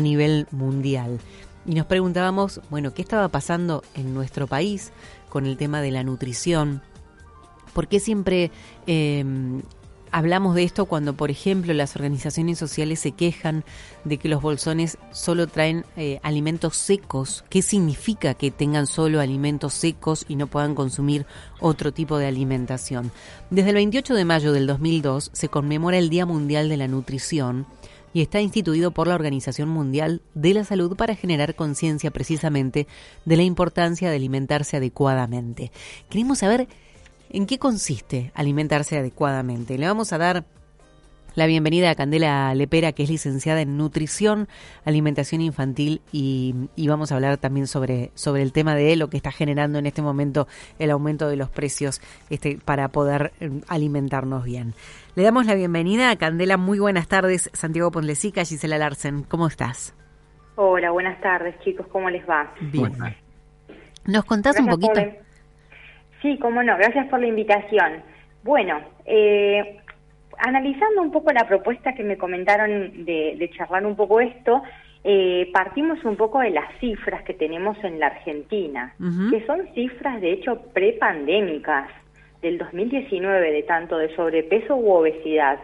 a nivel mundial. Y nos preguntábamos, bueno, ¿qué estaba pasando en nuestro país con el tema de la nutrición? ¿Por qué siempre eh, hablamos de esto cuando, por ejemplo, las organizaciones sociales se quejan de que los bolsones solo traen eh, alimentos secos? ¿Qué significa que tengan solo alimentos secos y no puedan consumir otro tipo de alimentación? Desde el 28 de mayo del 2002 se conmemora el Día Mundial de la Nutrición y está instituido por la Organización Mundial de la Salud para generar conciencia precisamente de la importancia de alimentarse adecuadamente. Queremos saber en qué consiste alimentarse adecuadamente. Le vamos a dar la bienvenida a Candela Lepera, que es licenciada en nutrición, alimentación infantil y, vamos a hablar también sobre, sobre el tema de lo que está generando en este momento el aumento de los precios este, para poder eh, alimentarnos bien. Le damos la bienvenida a Candela. Muy buenas tardes, Santiago Ponlecica, Gisela Larsen. ¿Cómo estás? Hola, buenas tardes, chicos. ¿Cómo les va? Bien. ¿Nos contás un poquito? Sí, cómo no. Gracias por la invitación. Bueno, eh, analizando un poco la propuesta que me comentaron de, charlar un poco esto, eh, partimos un poco de las cifras que tenemos en la Argentina, que son cifras de hecho prepandémicas del 2019 de tanto de sobrepeso u obesidad.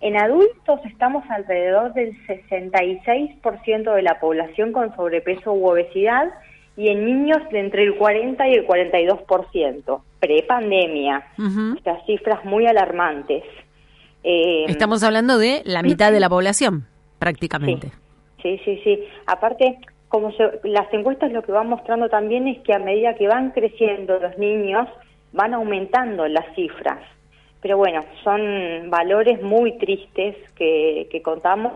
En adultos estamos alrededor del 66% de la población con sobrepeso u obesidad y en niños de entre el 40 y el 42%, prepandemia. Estas cifras muy alarmantes. Eh, Estamos hablando de la mitad de la población, prácticamente. Sí, sí, sí. Aparte, como las encuestas lo que van mostrando también es que a medida que van creciendo los niños, van aumentando las cifras. Pero bueno, son valores muy tristes que, que contamos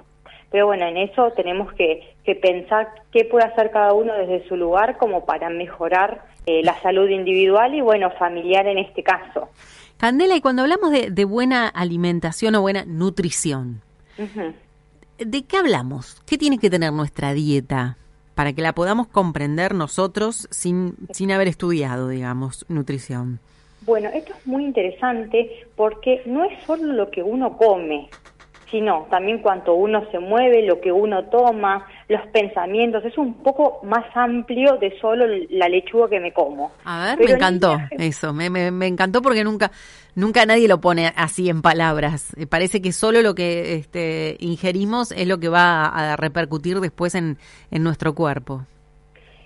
pero bueno, en eso tenemos que, pensar qué puede hacer cada uno desde su lugar como para mejorar eh, la salud individual y bueno, familiar en este caso. Candela, y cuando hablamos de, buena alimentación o buena nutrición, ¿de qué hablamos? ¿Qué tiene que tener nuestra dieta para que la podamos comprender nosotros sin, sin haber estudiado, digamos, nutrición? Bueno, esto es muy interesante porque no es solo lo que uno come, sino también cuanto uno se mueve, lo que uno toma, los pensamientos, es un poco más amplio de solo la lechuga que me como. A ver, me encantó eso, me, me, encantó porque nunca nunca nadie lo pone así en palabras. Eh, parece que solo lo que este, ingerimos es lo que va a repercutir después en, en nuestro cuerpo.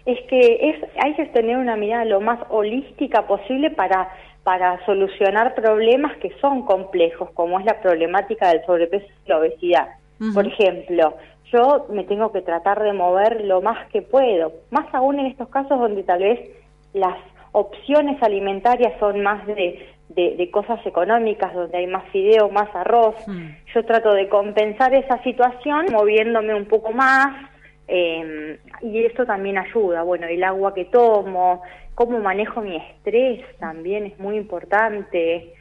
Es que es, hay que tener una mirada lo más holística posible para para solucionar problemas que son complejos, como es la problemática del sobrepeso y la obesidad. Por ejemplo, yo me tengo que tratar de mover lo más que puedo, más aún en estos casos donde tal vez las opciones alimentarias son más de, de, cosas económicas, donde hay más fideo, más arroz. Mm. Yo trato de compensar esa situación moviéndome un poco más, eh, y esto también ayuda. Bueno, el agua que tomo, cómo manejo mi estrés también es muy importante.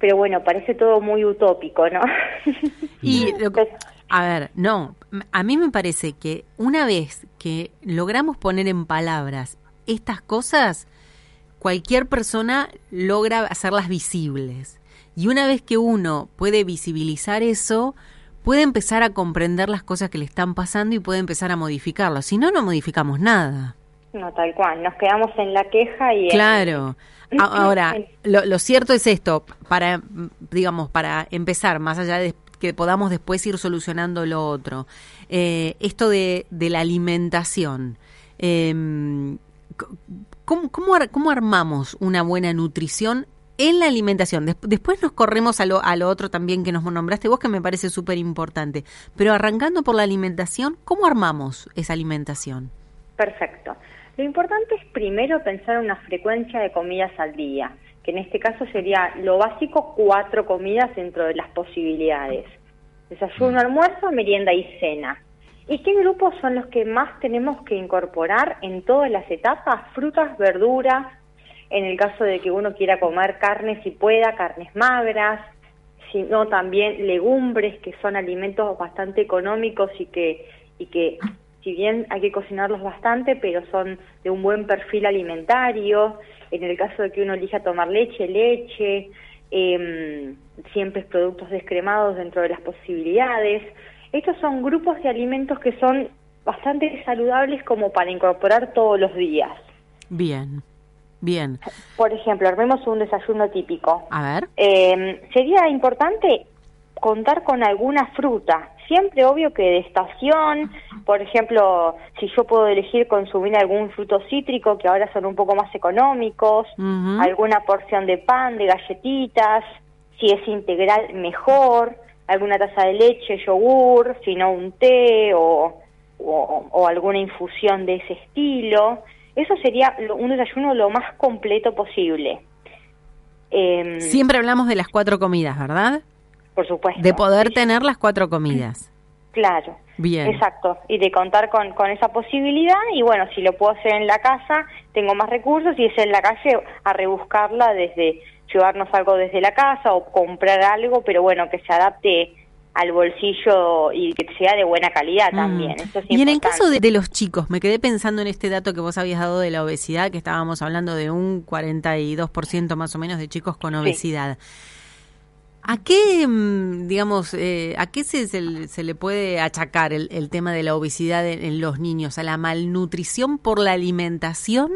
Pero bueno, parece todo muy utópico, ¿no? Y, a ver, no, a mí me parece que una vez que logramos poner en palabras estas cosas, cualquier persona logra hacerlas visibles. Y una vez que uno puede visibilizar eso, puede empezar a comprender las cosas que le están pasando y puede empezar a modificarlo. Si no, no modificamos nada. No, tal cual, nos quedamos en la queja y... Claro. Ahora, lo, cierto es esto, para, digamos, para empezar, más allá de que podamos después ir solucionando lo otro, eh, esto de, de, la alimentación, eh, ¿cómo, cómo, armamos una buena nutrición en la alimentación. después nos corremos a lo, a lo otro también que nos nombraste vos, que me parece súper importante. Pero arrancando por la alimentación, ¿cómo armamos esa alimentación? Perfecto. Lo importante es primero pensar una frecuencia de comidas al día, que en este caso sería lo básico cuatro comidas dentro de las posibilidades. Desayuno, almuerzo, merienda y cena. ¿Y qué grupos son los que más tenemos que incorporar en todas las etapas? Frutas, verduras, en el caso de que uno quiera comer carne si pueda, carnes magras, sino también legumbres, que son alimentos bastante económicos y que, y que si bien hay que cocinarlos bastante, pero son de un buen perfil alimentario. En el caso de que uno elija tomar leche, leche, eh, siempre productos descremados dentro de las posibilidades. Estos son grupos de alimentos que son bastante saludables como para incorporar todos los días. Bien, bien. Por ejemplo, armemos un desayuno típico. A ver. Eh, sería importante contar con alguna fruta. Siempre obvio que de estación, por ejemplo, si yo puedo elegir consumir algún fruto cítrico, que ahora son un poco más económicos, alguna porción de pan, de galletitas, si es integral, mejor, alguna taza de leche, yogur, si no un té o, o, o alguna infusión de ese estilo. Eso sería lo- un desayuno lo más completo posible. Em, Siempre hablamos de las cuatro comidas, ¿verdad? Por supuesto. De poder tener las cuatro comidas. Claro. Bien. Exacto, y de contar con, con esa posibilidad y bueno, si lo puedo hacer en la casa, tengo más recursos y es en la calle a rebuscarla desde llevarnos algo desde la casa o comprar algo, pero bueno, que se adapte al bolsillo y que sea de buena calidad también. Mm. Eso es y en el caso de, de los chicos, me quedé pensando en este dato que vos habías dado de la obesidad, que estábamos hablando de un 42% más o menos de chicos con obesidad. ¿A qué, mm, digamos, eh, a qué se, se, le- se le puede achacar el, el tema de la obesidad en, en los niños? ¿A la malnutrición por la alimentación?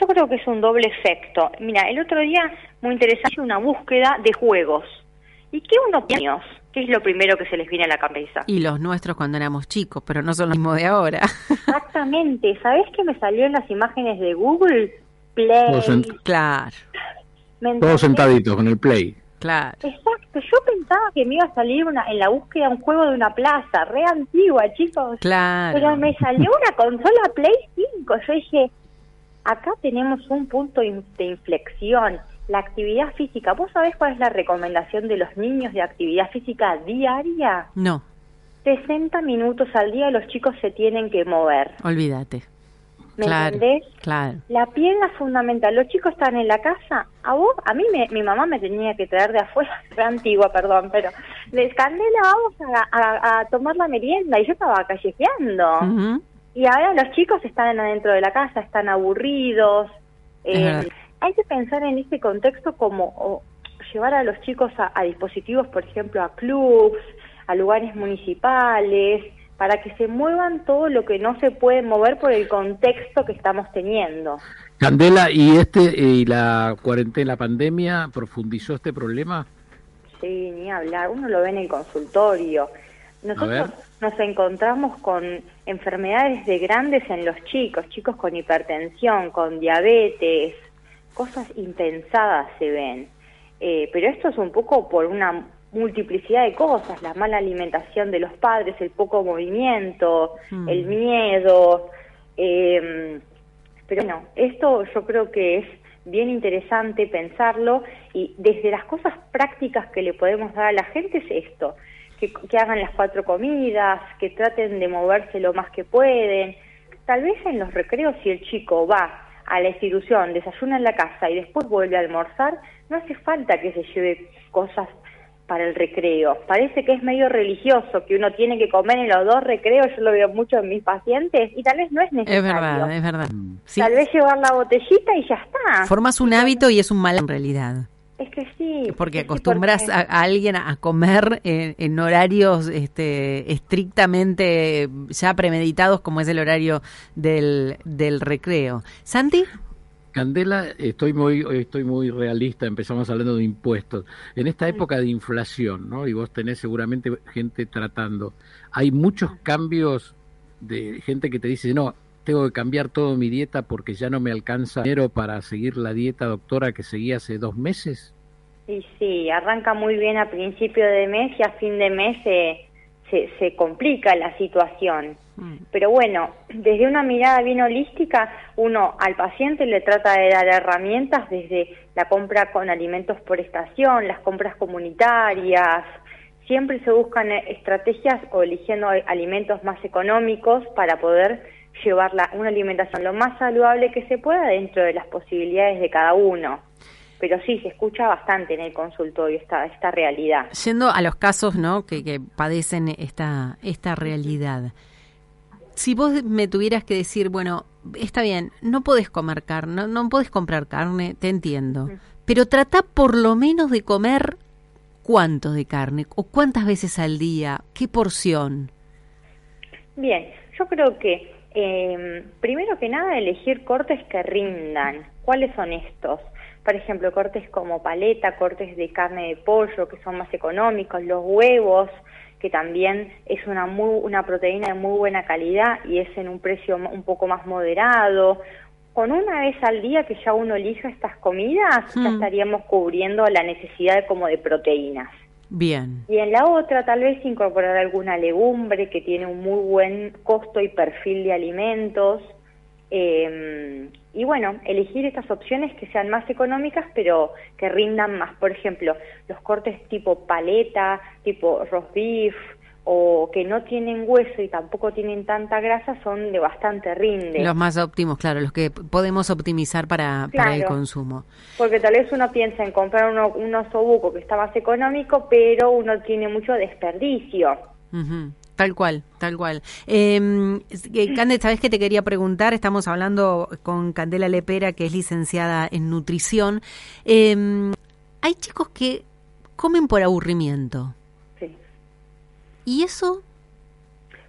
Yo creo que es un doble efecto. Mira, el otro día, muy interesante, una búsqueda de juegos. ¿Y qué uno niños? ¿Qué es lo primero que se les viene a la cabeza? Y los nuestros cuando éramos chicos, pero no son los mismos de ahora. Exactamente. ¿Sabés qué me salió en las imágenes de Google? Play. Claro, ¿me Todos sentaditos con el play. claro. Exacto. Yo pensaba que me iba a salir una, en la búsqueda un juego de una plaza, re antigua, chicos. Claro. Pero me salió una consola Play 5. Yo dije, acá tenemos un punto in- de inflexión. La actividad física. ¿Vos sabés cuál es la recomendación de los niños de actividad física diaria? No, 60 minutos al día los chicos se tienen que mover. olvídate. ¿Me claro, entendés? claro. La piedra fundamental. Los chicos están en la casa. A vos, a mí me, mi mamá me tenía que traer de afuera, re antigua, perdón, pero les Candela, vamos a, a- a tomar la merienda y yo estaba callejeando. Y ahora los chicos están adentro de la casa, están aburridos. Eh, hay que pensar en este contexto como o, llevar a los chicos a, a dispositivos, por ejemplo, a clubs, a lugares municipales, para que se muevan todo lo que no se puede mover por el contexto que estamos teniendo. Candela, ¿y este y la cuarentena, la pandemia profundizó este problema? Sí, ni hablar. Uno lo ve en el consultorio. Nosotros nos encontramos con enfermedades de grandes en los chicos, chicos con hipertensión, con diabetes, cosas impensadas se ven. Eh, pero esto es un poco por una multiplicidad de cosas, la mala alimentación de los padres, el poco movimiento, Mm. el miedo. eh, pero bueno, esto yo creo que es bien interesante pensarlo y desde las cosas prácticas que le podemos dar a la gente es esto, que, que hagan las cuatro comidas, que traten de moverse lo más que pueden. Tal vez en los recreos si el chico va a la institución, desayuna en la casa y después vuelve a almorzar, no hace falta que se lleve cosas para el recreo. Parece que es medio religioso, que uno tiene que comer en los dos recreos, yo lo veo mucho en mis pacientes, y tal vez no es necesario. Es verdad, es verdad. Sí, Tal vez llevar la botellita y ya está. formas un hábito y es un mal en realidad. Es que sí. Porque acostumbras porque- a, a alguien a comer en, en horarios este, estrictamente ya premeditados, como es el horario del, del recreo. ¿Santi? Candela, estoy muy, estoy muy realista, empezamos hablando de impuestos. En esta época de inflación, ¿no? Y vos tenés seguramente gente tratando, hay muchos cambios de gente que te dice, no, tengo que cambiar toda mi dieta porque ya no me alcanza dinero para seguir la dieta doctora que seguí hace dos meses. Y sí, arranca muy bien a principio de mes y a fin de mes se, se, se complica la situación. Pero bueno, desde una mirada bien holística, uno al paciente le trata de dar herramientas desde la compra con alimentos por estación, las compras comunitarias. Siempre se buscan estrategias o eligiendo alimentos más económicos para poder llevar la- una alimentación lo más saludable que se pueda dentro de las posibilidades de cada uno. Pero sí, se escucha bastante en el consultorio esta, esta realidad. Yendo a los casos ¿no? que, que padecen esta, esta realidad. Si vos me tuvieras que decir, bueno, está bien, no podés comer carne, no, no podés comprar carne, te entiendo, pero trata por lo menos de comer cuánto de carne o cuántas veces al día, qué porción. Bien, yo creo que eh, primero que nada elegir cortes que rindan. ¿Cuáles son estos? Por ejemplo, cortes como paleta, cortes de carne de pollo que son más económicos, los huevos, que también es una, muy, una proteína de muy buena calidad y es en un precio un poco más moderado. Con una vez al día que ya uno elija estas comidas, ya hmm. estaríamos cubriendo la necesidad como de proteínas. Bien. Y en la otra, tal vez incorporar alguna legumbre que tiene un muy buen costo y perfil de alimentos. Eh, y bueno, elegir estas opciones que sean más económicas, pero que rindan más. Por ejemplo, los cortes tipo paleta, tipo roast beef, o que no tienen hueso y tampoco tienen tanta grasa son de bastante rinde. Los más óptimos, claro, los que podemos optimizar para, para el consumo. Porque tal vez uno piensa en comprar uno, un osobuco que está más económico, pero uno tiene mucho desperdicio. Tal cual, tal cual. Eh, Cande, ¿sabes qué te quería preguntar? Estamos hablando con Candela Lepera, que es licenciada en nutrición. Em, hay chicos que comen por aburrimiento. Sí. ¿Y eso?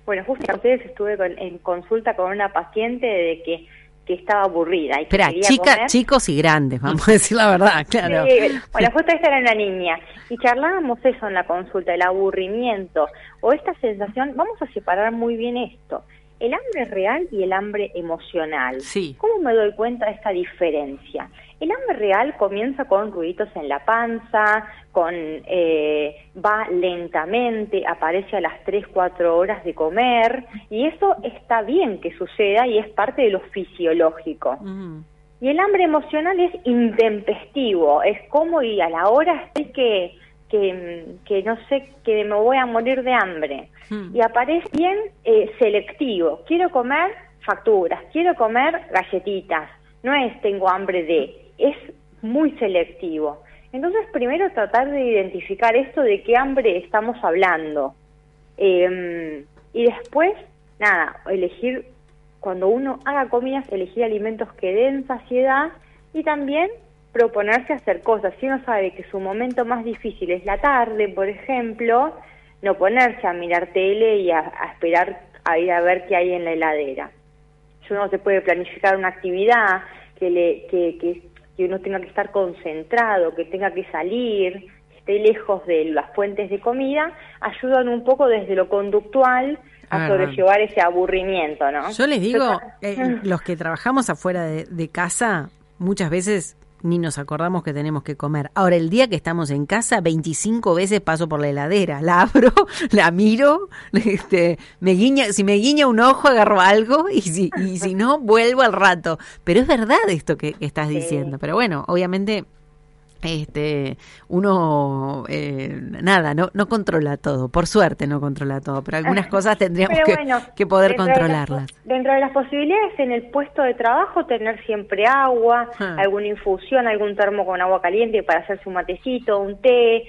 Bueno, justo ustedes estuve en consulta con una paciente de que que estaba aburrida. Y Espera, chica, chicos y grandes, vamos a decir la verdad, claro. Sí, bueno, justo esta era una niña. Y charlábamos eso en la consulta, el aburrimiento o esta sensación, vamos a separar muy bien esto, el hambre real y el hambre emocional. Sí. ¿Cómo me doy cuenta de esta diferencia? El hambre real comienza con ruiditos en la panza, con eh, va lentamente, aparece a las 3, 4 horas de comer, y eso está bien que suceda y es parte de lo fisiológico. Y el hambre emocional es intempestivo, es como y a la hora estoy que, que, no sé, que me voy a morir de hambre. Y aparece bien eh, selectivo, quiero comer facturas, quiero comer galletitas, no es tengo hambre de, es muy selectivo. Entonces, primero tratar de identificar esto de qué hambre estamos hablando. Em, y después, nada, elegir, cuando uno haga comidas, elegir alimentos que den saciedad y también proponerse hacer cosas. Si uno sabe que su momento más difícil es la tarde, por ejemplo, no ponerse a mirar tele y a, esperar a ir a ver qué hay en la heladera. Uno se puede planificar una actividad que, le, que, que que uno tenga que estar concentrado, que tenga que salir, esté lejos de las fuentes de comida, ayudan un poco desde lo conductual a sobrellevar ese aburrimiento, ¿no? Yo les digo, eh, los que trabajamos afuera de casa, muchas veces ni nos acordamos que tenemos que comer. Ahora, el día que estamos en casa, 25 veces paso por la heladera, la abro, la miro, este, me guiña, si me guiña un ojo, agarro algo y si, y si no, vuelvo al rato. Pero es verdad esto que, estás diciendo. Pero bueno, obviamente este uno eh, nada no no controla todo. Por suerte no controla todo pero algunas cosas tendríamos que, poder controlarlas. dentro de las posibilidades en el puesto de trabajo tener siempre agua ah. alguna infusión algún termo con agua caliente para hacerse un matecito un té.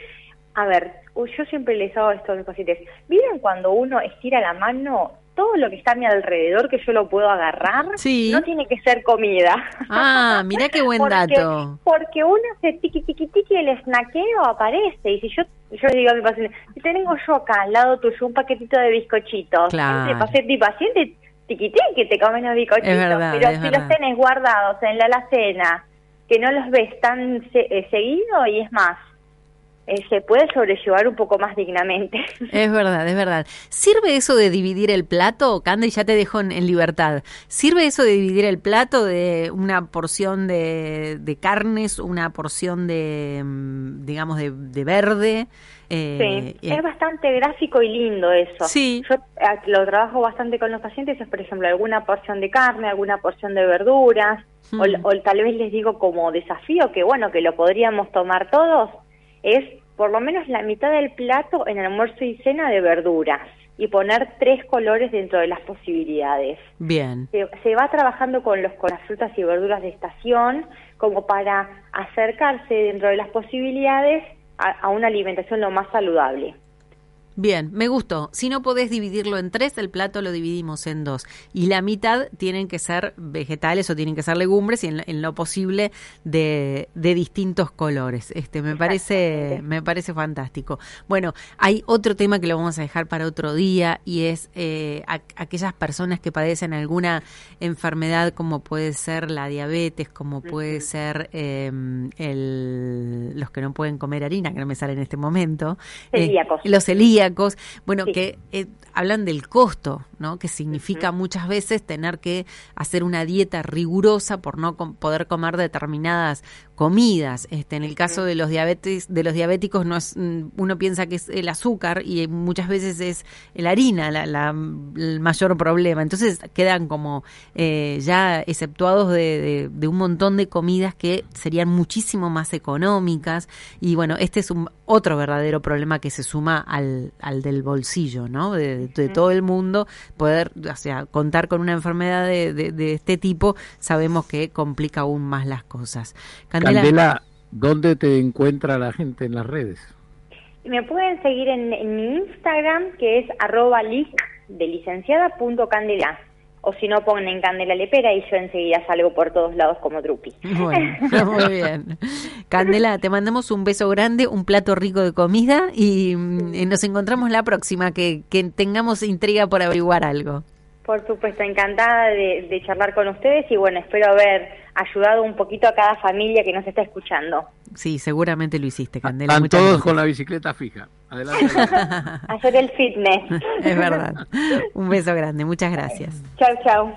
A ver yo siempre les hago esto a mis pacientes. Miren cuando uno estira la mano todo lo que está a mi alrededor que yo lo puedo agarrar, no tiene que ser comida. Ah, mira qué buen dato. Porque uno hace tiqui tiqui tiqui el snaqueo aparece y si yo yo le digo a mi paciente, si tengo yo acá al lado tuyo un paquetito de bizcochitos, claro. paciente paciente tiqui que te comen los bizcochitos, pero si los tenés guardados en la alacena, que no los ves tan eh, seguido y es más, eh, se puede sobrellevar un poco más dignamente. Es verdad, es verdad. ¿Sirve eso de dividir el plato? Candy, ya te dejo en, libertad. ¿Sirve eso de dividir el plato de una porción de, carnes, una porción de, mm, digamos, de, verde? Eh, sí, es bastante gráfico y lindo eso. Sí. Yo eh, lo trabajo bastante con los pacientes, es por ejemplo alguna porción de carne, alguna porción de verduras, o, hmm. o tal vez les digo como desafío que bueno, que lo podríamos tomar todos es por lo menos la mitad del plato en almuerzo y cena de verduras y poner tres colores dentro de las posibilidades. Bien. Se, va trabajando con, los, con las frutas y verduras de estación como para acercarse dentro de las posibilidades a, una alimentación lo más saludable. Bien, me gustó. Si no podés dividirlo en tres, el plato lo dividimos en dos. Y la mitad tienen que ser vegetales o tienen que ser legumbres y en, lo posible de, de, distintos colores. Este, me parece, me parece fantástico. Bueno, hay otro tema que lo vamos a dejar para otro día y es eh, aquellas personas que padecen alguna enfermedad como puede ser la diabetes, como puede ser em, el, los que no pueden comer harina, que no me sale en este momento. Eh, los celíacos bueno, que eh, hablan del costo, ¿no? Que significa muchas veces tener que hacer una dieta rigurosa por no poder comer determinadas comidas. Este, en el caso de los diabetes, de los diabéticos, no es, mm, uno piensa que es el azúcar y muchas veces es la harina la, el mayor problema. Entonces quedan como eh, ya exceptuados de, un montón de comidas que serían muchísimo más económicas. Y bueno, este es un otro verdadero problema que se suma al, al del bolsillo, ¿no? De, todo el mundo, poder, o sea, contar con una enfermedad de, de, este tipo, sabemos que complica aún más las cosas. Candela, ¿dónde te encuentra la gente en las redes? Me pueden seguir en, mi Instagram, que es arroba de licenciada punto candela o si no ponen Candela Lepera y yo enseguida salgo por todos lados como Drupi. Bueno, muy bien. Candela, te mandamos un beso grande, un plato rico de comida y, mm, nos encontramos la próxima, que, que tengamos intriga por averiguar algo. Por supuesto, encantada de, de charlar con ustedes y bueno, espero haber ayudado un poquito a cada familia que nos está escuchando. Sí, seguramente lo hiciste, Candela. Están todos con la bicicleta fija. Adelante. Hacer el fitness. Es verdad. Un beso grande, muchas gracias. Chao, chao.